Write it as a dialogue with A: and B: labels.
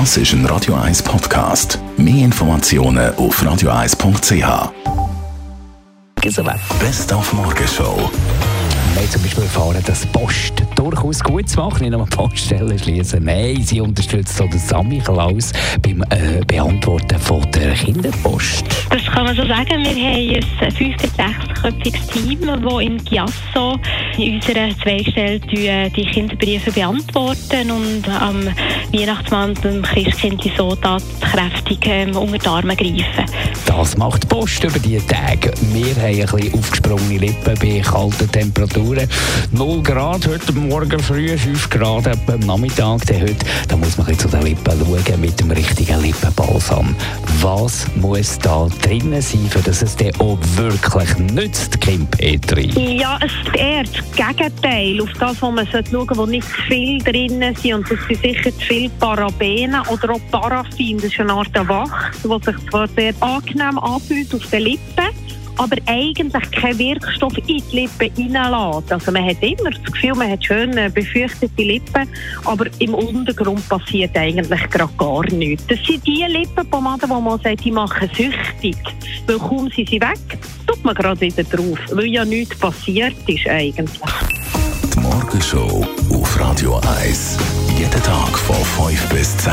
A: Das ist ein Radio 1 Podcast. Mehr Informationen auf radio1.ch. Best auf Morgenshow.
B: Wir haben zum Beispiel erfahren, dass Post durchaus gut macht, nicht nur Poststellen schließen. Nein, sie unterstützt auch den Sammy Klaus beim äh, Beantworten von der Kinderpost.
C: Das kann man so sagen. Wir haben ein fünf- bis sechsköpfiges Team, das in Giasso in unserer Zweigstelle die, die Kinderbriefe beantworten und am Weihnachtsmann dem Christkind so tatkräftig ähm, unter die Arme greifen.
B: Das macht die Post über die Tage. Wir haben ein bisschen aufgesprungene Lippen bei kalten Temperaturen. 0 Grad heute Morgen früh, 5 Grad am Nachmittag. Dann heute, da muss man zu den Lippen schauen mit dem richtigen Lippenbalsam. Was muss da drinnen sein, für dass es dann auch wirklich nützt, Kim Petri?
D: Ja, es ist eher das Gegenteil. Auf das, wo man schauen sollte, wo nicht zu viel drin sind. Und das sind sicher zu viel Parabenen oder auch Paraffin. Das ist eine Art Wachs, das sich zwar sehr angenehm anfühlt auf den Lippen, aber eigentlich keinen Wirkstoff in die Lippen reinlässt. Also man hat immer das Gefühl, man hat schön äh, befürchtete Lippen, aber im Untergrund passiert eigentlich gerade gar nichts. Das sind die Lippenpomaden, wo man sagt, die machen süchtig. Weil kaum sind sie weg, tut man gerade wieder drauf, weil ja nichts passiert ist eigentlich.
A: Die Morgenshow auf Radio 1. Jeden Tag von 5 bis 10.